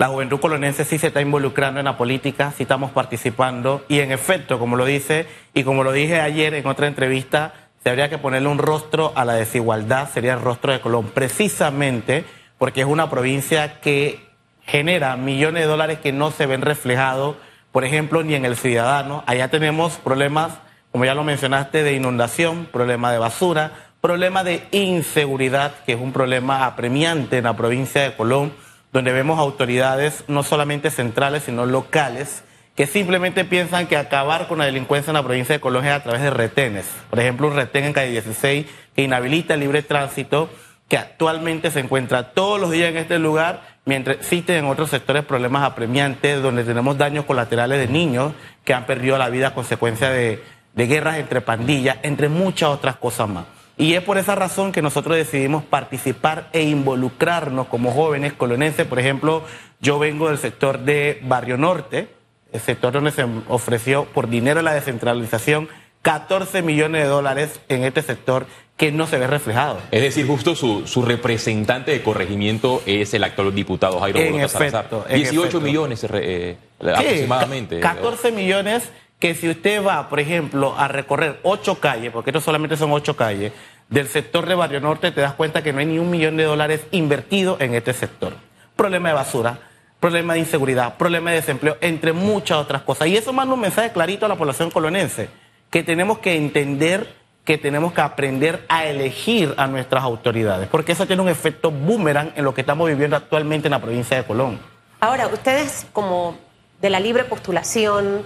La juventud colonense sí se está involucrando en la política, sí estamos participando y en efecto, como lo dice y como lo dije ayer en otra entrevista, se habría que ponerle un rostro a la desigualdad, sería el rostro de Colón, precisamente porque es una provincia que genera millones de dólares que no se ven reflejados, por ejemplo, ni en el ciudadano. Allá tenemos problemas, como ya lo mencionaste, de inundación, problema de basura, problema de inseguridad, que es un problema apremiante en la provincia de Colón donde vemos autoridades no solamente centrales, sino locales, que simplemente piensan que acabar con la delincuencia en la provincia de Colombia a través de retenes. Por ejemplo, un retén en calle 16 que inhabilita el libre tránsito, que actualmente se encuentra todos los días en este lugar, mientras existen en otros sectores problemas apremiantes, donde tenemos daños colaterales de niños que han perdido la vida a consecuencia de, de guerras entre pandillas, entre muchas otras cosas más. Y es por esa razón que nosotros decidimos participar e involucrarnos como jóvenes colonenses. Por ejemplo, yo vengo del sector de Barrio Norte, el sector donde se ofreció por dinero la descentralización 14 millones de dólares en este sector que no se ve reflejado. Es decir, justo su, representante de corregimiento es el actual diputado Jairo en efecto, 18 millones eh, aproximadamente. 14 millones que si usted va, por ejemplo, a recorrer ocho calles, porque esto solamente son ocho calles, del sector de Barrio Norte, te das cuenta que no hay ni un millón de dólares invertido en este sector. Problema de basura, problema de inseguridad, problema de desempleo, entre muchas otras cosas. Y eso manda un mensaje clarito a la población colonense, que tenemos que entender que tenemos que aprender a elegir a nuestras autoridades, porque eso tiene un efecto boomerang en lo que estamos viviendo actualmente en la provincia de Colón. Ahora, ustedes como de la libre postulación,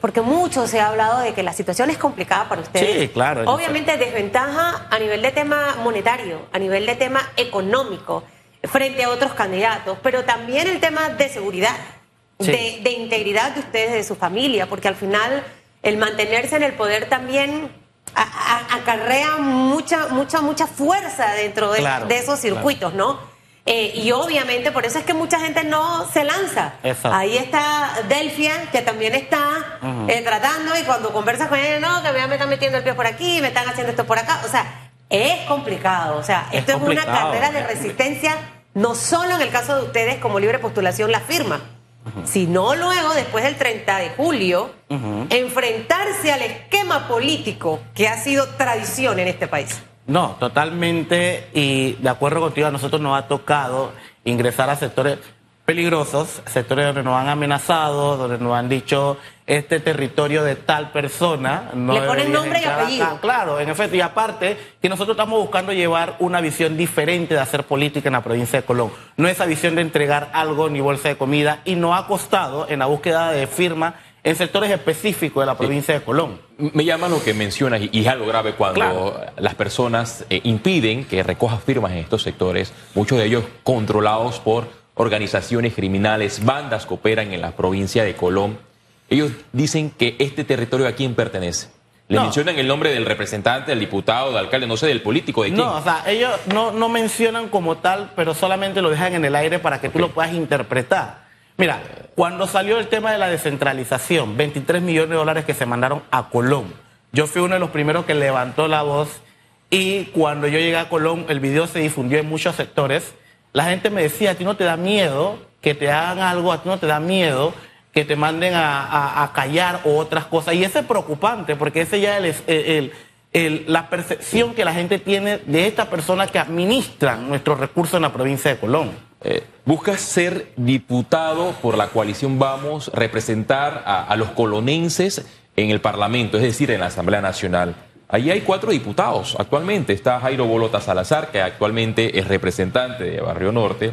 porque mucho se ha hablado de que la situación es complicada para ustedes. Sí, claro. Obviamente desventaja a nivel de tema monetario, a nivel de tema económico, frente a otros candidatos, pero también el tema de seguridad, de, integridad de ustedes, de su familia, porque al final el mantenerse en el poder también acarrea mucha, mucha, mucha fuerza dentro de, esos circuitos, ¿no? Eh, y obviamente por eso es que mucha gente no se lanza. Ahí está Delfia, que también está eh, tratando y cuando conversas con él, no, que me están metiendo el pie por aquí, me están haciendo esto por acá. O sea, es complicado. O sea, esto es, una carrera de resistencia, no solo en el caso de ustedes como libre postulación la firma, sino luego, después del 30 de julio, enfrentarse al esquema político que ha sido tradición en este país. No, totalmente. Y de acuerdo contigo, a nosotros nos ha tocado ingresar a sectores peligrosos, sectores donde nos han amenazado, donde nos han dicho este territorio de tal persona. No Le ponen nombre y apellido. Claro, en efecto. Y aparte, que nosotros estamos buscando llevar una visión diferente de hacer política en la provincia de Colón. No esa visión de entregar algo ni bolsa de comida. Y nos ha costado en la búsqueda de firma en sectores específicos de la provincia de Colón. Me llama lo que mencionas y es algo grave cuando las personas eh, impiden que recojas firmas en estos sectores, muchos de ellos controlados por organizaciones criminales, bandas que operan en la provincia de Colón. Ellos dicen que este territorio a quién pertenece. Le mencionan el nombre del representante, del diputado, del alcalde, no sé, del político, ¿de quién? No, o sea, ellos no, no mencionan como tal, pero solamente lo dejan en el aire para que tú lo puedas interpretar. Mira, cuando salió el tema de la descentralización, 23 millones de dólares que se mandaron a Colón, yo fui uno de los primeros que levantó la voz y cuando yo llegué a Colón, el video se difundió en muchos sectores. La gente me decía, a ti no te da miedo que te hagan algo, a ti no te da miedo que te manden a, callar o otras cosas. Y eso es preocupante porque ese ya es el, la percepción que la gente tiene de estas personas que administran nuestros recursos en la provincia de Colón. Eh, buscas ser diputado por la coalición Vamos, representar a, los colonenses en el Parlamento, es decir, en la Asamblea Nacional. Allí hay cuatro diputados actualmente. Está Jairo Bolota Salazar, que actualmente es representante de Barrio Norte.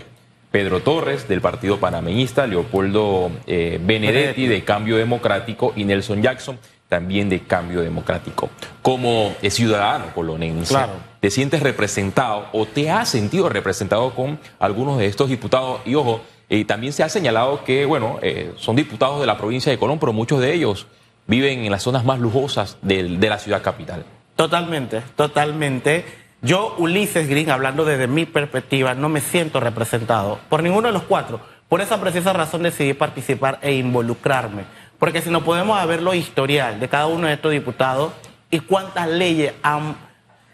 Pedro Torres, del Partido Panameñista. Leopoldo eh, Benedetti, de Cambio Democrático. Y Nelson Jackson, también de Cambio Democrático. Como ciudadano colonense, ¿te sientes representado o te has sentido representado con algunos de estos diputados? Y ojo, eh, también se ha señalado que, bueno, eh, son diputados de la provincia de Colón, pero muchos de ellos viven en las zonas más lujosas de, de la ciudad capital. Totalmente, totalmente. Yo, Ulises Green, hablando desde mi perspectiva, no me siento representado por ninguno de los cuatro. Por esa precisa razón decidí participar e involucrarme porque si no podemos ver lo historial de cada uno de estos diputados y cuántas leyes han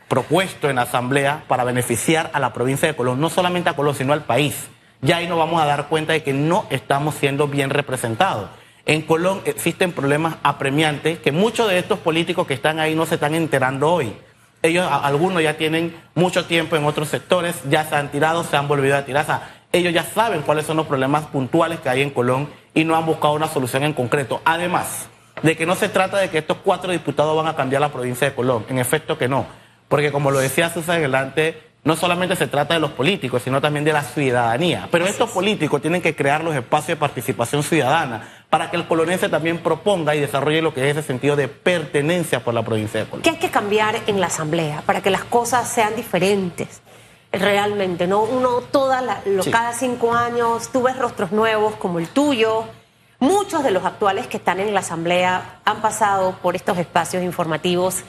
propuesto en la Asamblea para beneficiar a la provincia de Colón, no solamente a Colón, sino al país. ya ahí nos vamos a dar cuenta de que no estamos siendo bien representados. En Colón existen problemas apremiantes que muchos de estos políticos que están ahí no se están enterando hoy. Ellos, algunos ya tienen mucho tiempo en otros sectores, ya se han tirado, se han volvido a tirar. O sea, ellos ya saben cuáles son los problemas puntuales que hay en Colón y no han buscado una solución en concreto. Además de que no se trata de que estos cuatro diputados van a cambiar la provincia de Colón. En efecto que no. Porque como lo decía Susan adelante, no solamente se trata de los políticos, sino también de la ciudadanía. Pero estos políticos tienen que crear los espacios de participación ciudadana para que el colonense también proponga y desarrolle lo que es ese sentido de pertenencia por la provincia de Colón. ¿Qué hay que cambiar en la Asamblea para que las cosas sean diferentes? Realmente, ¿no? Uno toda cada cinco años, tú ves rostros nuevos como el tuyo. Muchos de los actuales que están en la Asamblea han pasado por estos espacios informativos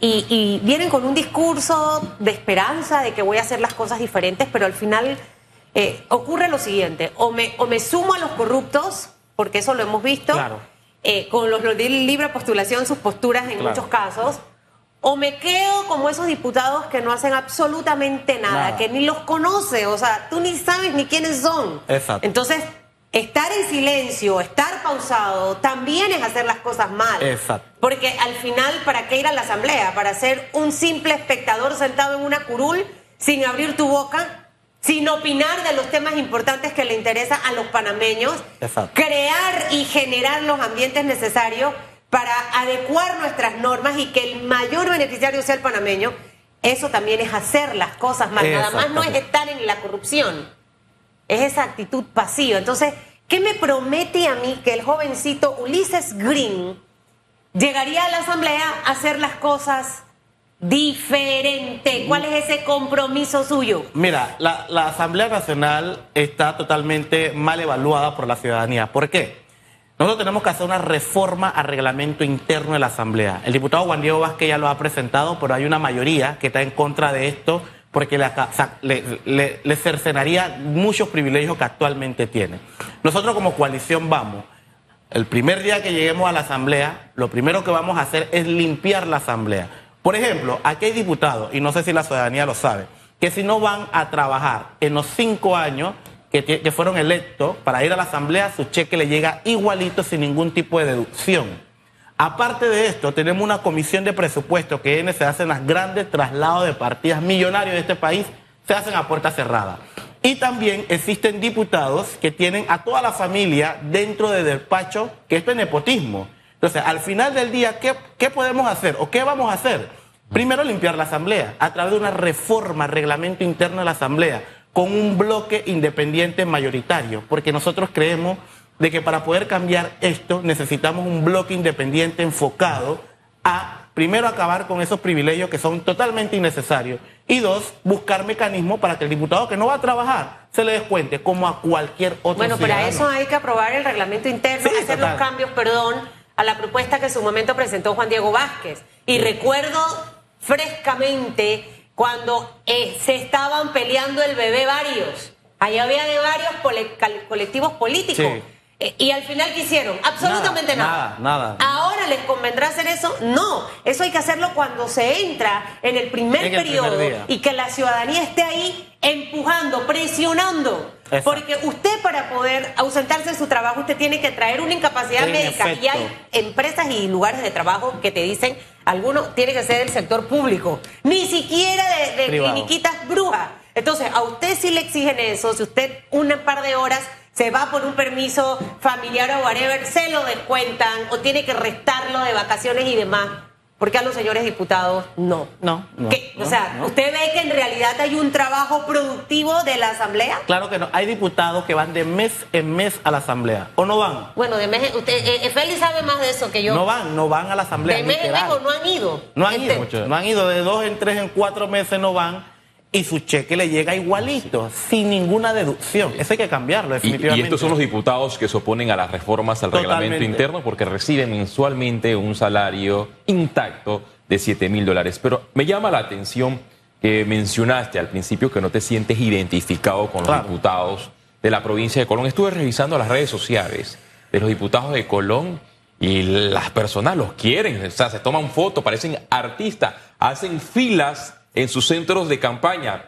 y, vienen con un discurso de esperanza de que voy a hacer las cosas diferentes, pero al final eh, ocurre lo siguiente, o me, o me sumo a los corruptos, porque eso lo hemos visto, eh, con los de libre postulación, sus posturas en muchos casos, o me quedo como esos diputados que no hacen absolutamente nada, que ni los conoce, o sea, tú ni sabes ni quiénes son. Exacto. Entonces, estar en silencio, estar pausado, también es hacer las cosas mal. Exacto. Porque al final, ¿para qué ir a la asamblea? ¿Para ser un simple espectador sentado en una curul sin abrir tu boca? Sin opinar de los temas importantes que le interesan a los panameños, Exacto. crear y generar los ambientes necesarios para adecuar nuestras normas y que el mayor beneficiario sea el panameño, eso también es hacer las cosas mal. Nada más no es estar en la corrupción es esa actitud pasiva. Entonces, ¿qué me promete a mí que el jovencito Ulises Green llegaría a la Asamblea a hacer las cosas diferente? ¿Cuál es ese compromiso suyo? Mira, la, la Asamblea Nacional está totalmente mal evaluada por la ciudadanía. ¿Por qué? Nosotros tenemos que hacer una reforma al reglamento interno de la Asamblea. El diputado Juan Diego Vázquez ya lo ha presentado, pero hay una mayoría que está en contra de esto porque le, cercenaría muchos privilegios que actualmente tiene. Nosotros como coalición vamos, el primer día que lleguemos a la Asamblea, lo primero que vamos a hacer es limpiar la Asamblea. Por ejemplo, aquí hay diputados, y no sé si la ciudadanía lo sabe, que si no van a trabajar en los cinco años que, que fueron electos para ir a la Asamblea, su cheque le llega igualito sin ningún tipo de deducción. Aparte de esto, tenemos una comisión de presupuesto que se hacen los grandes traslados de partidas millonarios de este país, se hacen a puerta cerrada. Y también existen diputados que tienen a toda la familia dentro del despacho, que esto es nepotismo. Entonces, al final del día, ¿qué, ¿qué podemos hacer o qué vamos a hacer? Primero, limpiar la Asamblea a través de una reforma, reglamento interno de la Asamblea, con un bloque independiente mayoritario, porque nosotros creemos de que para poder cambiar esto necesitamos un bloque independiente enfocado a, primero, acabar con esos privilegios que son totalmente innecesarios y dos, buscar mecanismos para que el diputado que no va a trabajar se le descuente como a cualquier otro Bueno, para eso hay que aprobar el reglamento interno, hacer los cambios, perdón, a la propuesta que en su momento presentó Juan Diego Vázquez. Y recuerdo frescamente cuando eh, se estaban peleando el bebé varios. Ahí había de varios colectivos políticos. Eh, y al final, ¿qué hicieron? Absolutamente nada, nada. ¿Ahora les convendrá hacer eso? No. Eso hay que hacerlo cuando se entra en el primer periodo y que la ciudadanía esté ahí empujando, presionando. Porque usted para poder ausentarse de su trabajo, usted tiene que traer una incapacidad médica. Y hay empresas y lugares de trabajo que te dicen, algunos tiene que ser del sector público, ni siquiera de, de cliniquitas brujas. Entonces, a usted sí le exigen eso, si usted un par de horas se va por un permiso familiar o whatever, se lo descuentan o tiene que restarlo de vacaciones y demás. ¿Por qué a los señores diputados no? No. o sea, ¿usted ve que en realidad hay un trabajo productivo de la Asamblea? Claro que no. Hay diputados que van de mes en mes a la Asamblea. ¿O no van? Bueno, de mes. Usted, eh, eh, Félix sabe más de eso que yo. No van, no van a la Asamblea. De mes en mes o no han ido. No han ido. No han ido. De dos en tres, en cuatro meses no van y su cheque le llega igualito, sin ninguna deducción. Eso hay que cambiarlo, definitivamente. Y, estos son los diputados que se oponen a las reformas al reglamento interno porque reciben mensualmente un salario intacto de 7 mil dólares. Pero me llama la atención que mencionaste al principio que no te sientes identificado con los diputados de la provincia de Colón. Estuve revisando las redes sociales de los diputados de Colón y las personas los quieren, o sea, se toman fotos, parecen artistas, hacen filas en sus centros de campaña.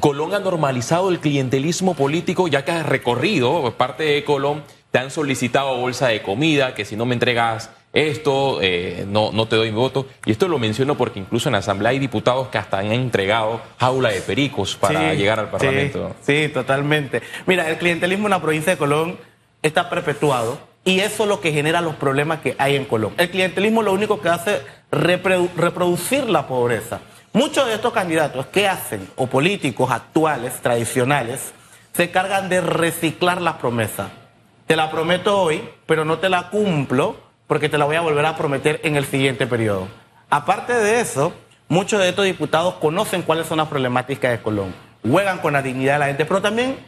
Colón ha normalizado el clientelismo político, ya que has recorrido parte de Colón, te han solicitado bolsa de comida, que si no me entregas esto, eh, no, no te doy mi voto. Y esto lo menciono porque incluso en la Asamblea hay diputados que hasta han entregado jaula de pericos para llegar al Parlamento. Sí, totalmente. Mira, el clientelismo en la provincia de Colón está perpetuado y eso es lo que genera los problemas que hay en Colón. El clientelismo lo único que hace es reproducir la pobreza. Muchos de estos candidatos, ¿qué hacen? O políticos actuales, tradicionales, se cargan de reciclar las promesas. Te la prometo hoy, pero no te la cumplo porque te la voy a volver a prometer en el siguiente periodo. Aparte de eso, muchos de estos diputados conocen cuáles son las problemáticas de Colón, juegan con la dignidad de la gente, pero también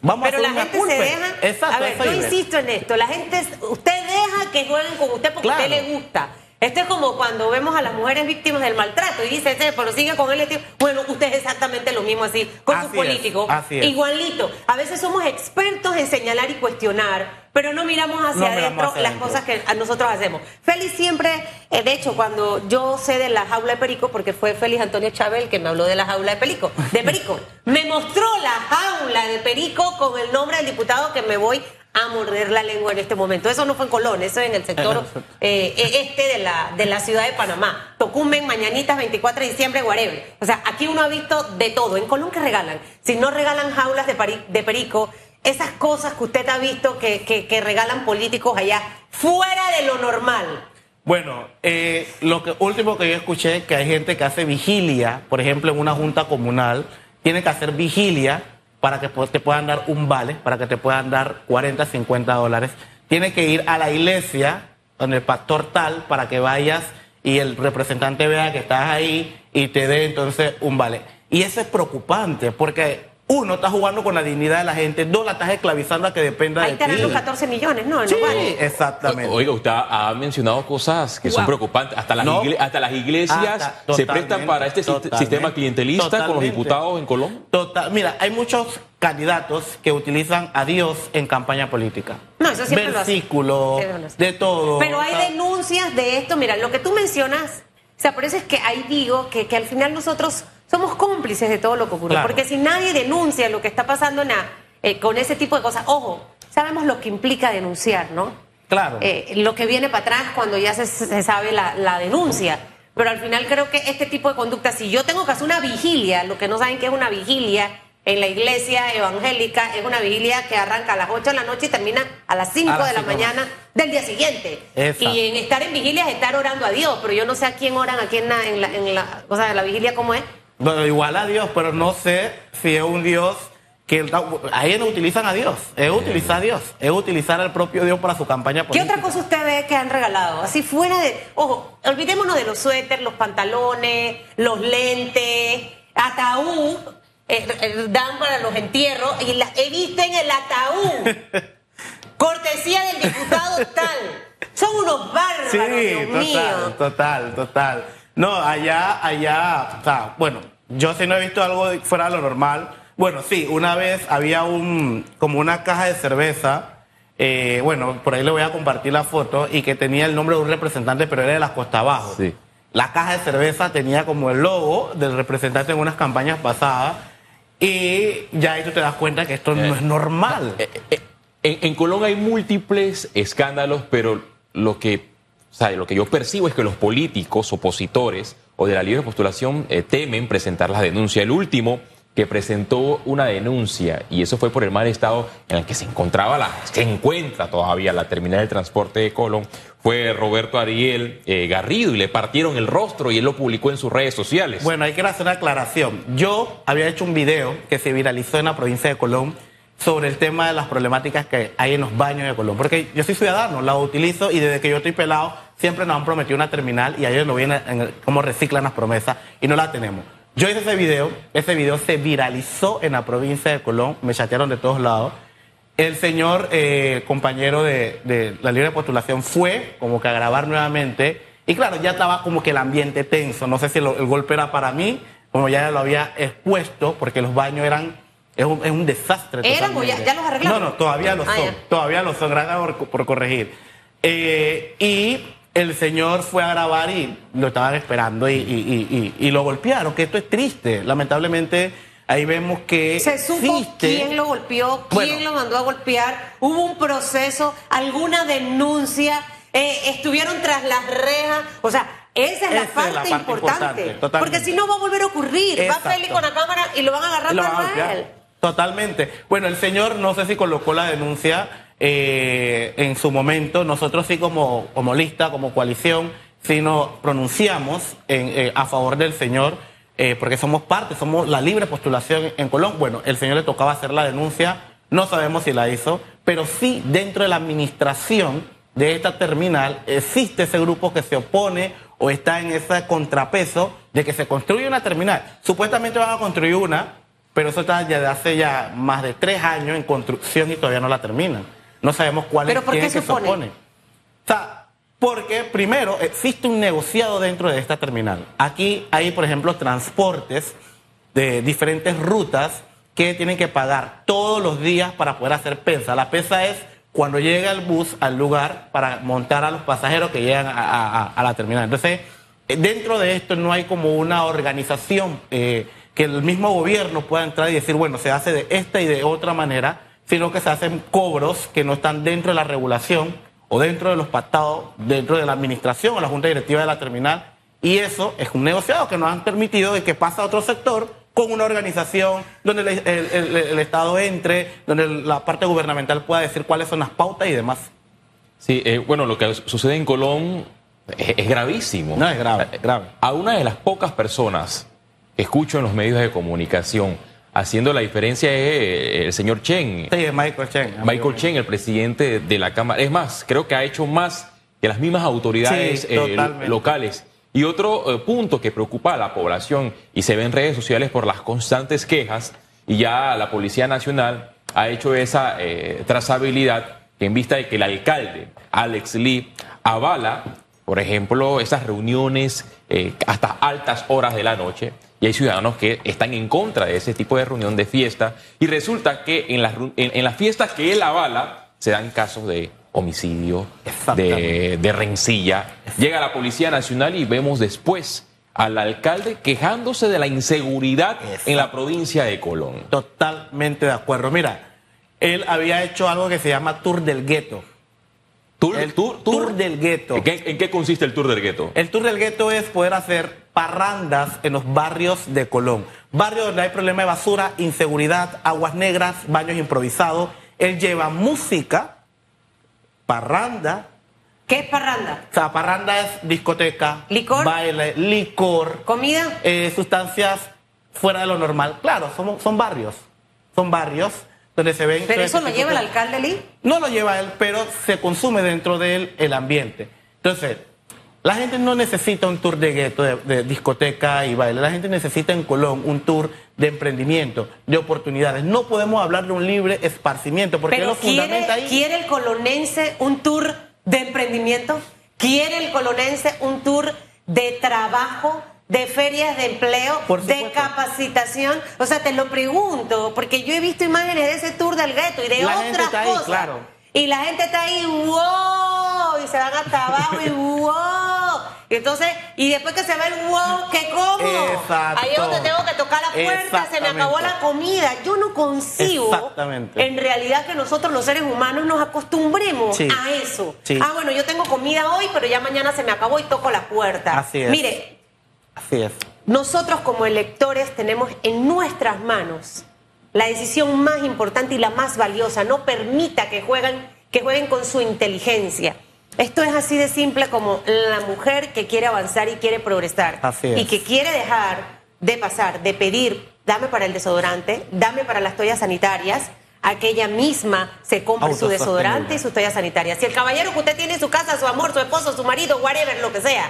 vamos pero a la gente se deja. Exacto, a ver, yo insisto en esto, la gente, usted deja que jueguen con usted porque a usted le gusta. Esto es como cuando vemos a las mujeres víctimas del maltrato y dice, pero sigue con él. Bueno, usted es exactamente lo mismo así con sus políticos. Igualito. A veces somos expertos en señalar y cuestionar, pero no miramos hacia adentro las cosas que nosotros hacemos. Félix siempre, eh, de hecho, cuando yo sé de la jaula de Perico, porque fue Félix Antonio Chávez que me habló de la jaula de Perico, de Perico, me mostró la jaula de Perico con el nombre del diputado que me voy a morder la lengua en este momento. Eso no fue en Colón, eso es en el sector eh, e, este de la, de la ciudad de Panamá. Tocumen, Mañanitas, 24 de diciembre, whatever. O sea, aquí uno ha visto de todo. En Colón, ¿qué regalan? Si no regalan jaulas de, de perico, esas cosas que usted ha visto que, que, regalan políticos allá, fuera de lo normal. Bueno, eh, lo que, último que yo escuché, que hay gente que hace vigilia, por ejemplo, en una junta comunal, tiene que hacer vigilia para que te puedan dar un vale, para que te puedan dar 40, 50 dólares. Tienes que ir a la iglesia con el pastor tal para que vayas y el representante vea que estás ahí y te dé entonces un vale. Y eso es preocupante porque uno, está jugando con la dignidad de la gente. Dos, la estás esclavizando a que dependa de ti. Ahí los 14 millones, ¿no? Sí, exactamente. oiga, usted ha mencionado cosas que son preocupantes. Hasta las, hasta las iglesias se prestan para este sistema clientelista con los diputados en Colombia. Total. Mira, hay muchos candidatos que utilizan a Dios en campaña política. No, eso siempre Versículos, de todo. Pero hay denuncias de esto. Mira, lo que tú mencionas, o sea, por eso es que ahí digo que, que al final nosotros somos cómplices de todo lo que ocurre. Porque si nadie denuncia lo que está pasando eh, con ese tipo de cosas, ojo, sabemos lo que implica denunciar, ¿no? Claro. Eh, lo que viene para atrás cuando ya se, sabe la, denuncia. Pero al final creo que este tipo de conducta, si yo tengo que hacer una vigilia, lo que no saben que es una vigilia en la iglesia evangélica, es una vigilia que arranca a las 8 de la noche y termina a las 5 de la mañana del día siguiente. Y en estar en vigilia es estar orando a Dios, pero yo no sé a quién oran, aquí en la, en la, en la, o sea, la vigilia cómo es. Bueno, igual a Dios, pero no sé si es un Dios que ahí no utilizan a Dios, es utilizar a Dios, es utilizar al propio Dios para su campaña política. ¿Qué otra cosa usted ve que han regalado? Así fuera de, ojo, olvidémonos de los suéteres, los pantalones, los lentes, ataúd, eh, eh, dan para los entierros y la, he visto en el ataúd, cortesía del diputado tal. Son unos bárbaros, sí, Dios total, mío. Total, total. No, allá, allá, o sea, bueno, yo sí no he visto algo fuera de lo normal. Bueno, sí, una vez había un, como una caja de cerveza, eh, bueno, por ahí le voy a compartir la foto, y que tenía el nombre de un representante, pero era de las Costa Abajo. Sí. La caja de cerveza tenía como el logo del representante en unas campañas pasadas, y ya ahí tú te das cuenta que esto no eh, es normal. Eh, en, en Colombia hay múltiples escándalos, pero lo que o sea, lo que yo percibo es que los políticos opositores o de la libre postulación eh, temen presentar la denuncia. El último que presentó una denuncia, y eso fue por el mal estado en el que se encontraba, la, se encuentra todavía la terminal de transporte de Colón, fue Roberto Ariel eh, Garrido, y le partieron el rostro y él lo publicó en sus redes sociales. Bueno, hay que hacer una aclaración. Yo había hecho un video que se viralizó en la provincia de Colón sobre el tema de las problemáticas que hay en los baños de Colón. Porque yo soy ciudadano, la utilizo y desde que yo estoy pelado siempre nos han prometido una terminal y ayer lo viene en cómo reciclan las promesas y no la tenemos. Yo hice ese video, ese video se viralizó en la provincia de Colón, me chatearon de todos lados. El señor eh, compañero de, la libre postulación fue como que a grabar nuevamente y claro, ya estaba como que el ambiente tenso. No sé si el golpe era para mí, como ya lo había expuesto, porque los baños eran es un, es un desastre. ¿Eran o ya, los arreglaron? No, no, todavía lo ah, son. Todavía lo son. Gracias por, corregir. Eh, y el señor fue a grabar y lo estaban esperando y, y, y, lo golpearon, que esto es triste. Lamentablemente ahí vemos que se supo existe- quién lo golpeó, quién Bueno. lo mandó a golpear, hubo un proceso, alguna denuncia, eh, estuvieron tras las rejas, o sea, esa es la es parte, la parte importante, porque si no va a volver a ocurrir, Exacto. va Félix con la cámara y lo van a agarrar para él. Totalmente. Bueno, el señor no sé si colocó la denuncia eh, en su momento. Nosotros sí como, como lista, como coalición, sí nos pronunciamos en, eh, a favor del señor, eh, porque somos parte, somos la libre postulación en Colón. Bueno, el señor le tocaba hacer la denuncia, no sabemos si la hizo, pero sí dentro de la administración de esta terminal existe ese grupo que se opone o está en ese contrapeso de que se construye una terminal. Supuestamente van a construir una, pero eso está ya de hace ya más de tres años en construcción y todavía no la terminan. No sabemos cuál ¿Pero es por quién qué que se opone? O sea, porque primero existe un negociado dentro de esta terminal. Aquí hay, por ejemplo, transportes de diferentes rutas que tienen que pagar todos los días para poder hacer pesa. La pesa es cuando llega el bus al lugar para montar a los pasajeros que llegan a, a- a- a la terminal. Entonces, dentro de esto no hay como una organización eh, que el mismo gobierno pueda entrar y decir, bueno, se hace de esta y de otra manera, sino que se hacen cobros que no están dentro de la regulación o dentro de los pactados, dentro de la administración o la junta directiva de la terminal. Y eso es un negociado que nos han permitido de que pasa a otro sector con una organización donde el, el- el- el Estado entre, donde la parte gubernamental pueda decir cuáles son las pautas y demás. Sí, eh, bueno, lo que sucede en Colón es, es gravísimo. No, es grave, es grave. A una de las pocas personas escucho en los medios de comunicación haciendo la diferencia es eh, el señor Chen. Sí, es Michael Chen. Michael. Chen, el presidente de la Cámara. Es más, creo que ha hecho más que las mismas autoridades Sí, eh, locales. Y otro eh, punto que preocupa a la población y se ve en redes sociales por las constantes quejas, y ya la Policía Nacional ha hecho esa eh, trazabilidad que en vista de que el alcalde, Alex Lee, avala, por ejemplo, esas reuniones eh, hasta altas horas de la noche, y hay ciudadanos que están en contra de ese tipo de reunión de fiesta, y resulta que en las, en, en las fiestas que él avala se dan casos de homicidio, de, de rencilla. Llega la Policía Nacional y vemos después al alcalde quejándose de la inseguridad en la provincia de Colón. Totalmente de acuerdo. Mira, él había hecho algo que se llama Tour del Gueto. Tour, El tour- tour tour- del gueto. ¿En qué, en qué consiste el tour del gueto? El tour del gueto es poder hacer parrandas en los barrios de Colón. Barrios donde hay problema de basura, inseguridad, aguas negras, baños improvisados. Él lleva música, parranda. ¿Qué es parranda? O sea, parranda es discoteca, ¿Licor? baile, licor, ¿Comida? eh, sustancias fuera de lo normal. Claro, son, son barrios. Son barrios donde se ven. ¿Pero eso lo lleva el de- alcalde Lee? no lo lleva él, pero se consume dentro de él el ambiente. Entonces, la gente no necesita un tour de gueto, de, de discoteca y baile. La gente necesita en Colón un tour de emprendimiento, de oportunidades. No podemos hablar de un libre esparcimiento, porque Pero lo fundamenta ¿quiere, ahí. ¿quiere el colonense un tour de emprendimiento? ¿Quiere el colonense un tour de trabajo, de ferias de empleo, Por de capacitación? O sea, te lo pregunto, porque yo he visto imágenes de ese tour del gueto y de La otras ahí, cosas. claro. Y la gente está ahí, wow, y se van hasta abajo y wow. Y entonces, y después que se va el wow, ¿qué como? Exacto. Ahí es donde tengo que tocar la puerta, se me acabó la comida. Yo no consigo en realidad que nosotros los seres humanos nos acostumbremos Sí. a eso. Sí. Ah, bueno, yo tengo comida hoy, pero ya mañana se me acabó y toco la puerta. Así es. Mire, Así es. nosotros como electores tenemos en nuestras manos la decisión más importante y la más valiosa. No permita que jueguen, que jueguen con su inteligencia. Esto es así de simple como la mujer que quiere avanzar y quiere progresar. Así es. Y que quiere dejar de pasar, de pedir, dame para el desodorante, dame para las toallas sanitarias, a que ella misma se compre su desodorante y sus toallas sanitarias. Si el caballero que usted tiene en su casa, su amor, su esposo, su marido, whatever, lo que sea,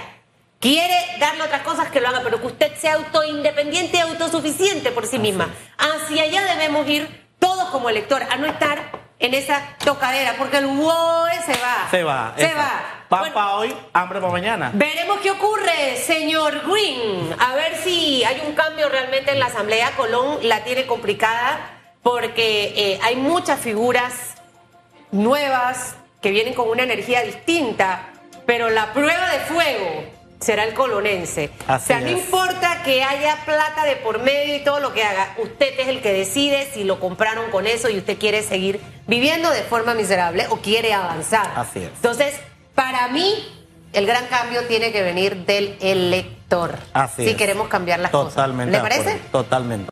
quiere darle otras cosas que lo haga, pero que usted sea autoindependiente y autosuficiente por sí misma. Hacia allá debemos ir todos como electores, a no estar en esa tocadera, porque el wow se va. Se va. Se esa. va. Pan Bueno, para hoy, hambre para mañana. Veremos qué ocurre, señor Green. A ver si hay un cambio realmente en la Asamblea. Colón la tiene complicada porque eh, hay muchas figuras nuevas que vienen con una energía distinta, pero la prueba de fuego será el colonense. Así o sea, no es. importa que haya plata de por medio y todo lo que haga, usted es el que decide si lo compraron con eso y usted quiere seguir viviendo de forma miserable o quiere avanzar. Así es. Entonces, para mí, el gran cambio tiene que venir del elector. Así si es. queremos cambiar las Totalmente cosas. ¿Le parece? Totalmente.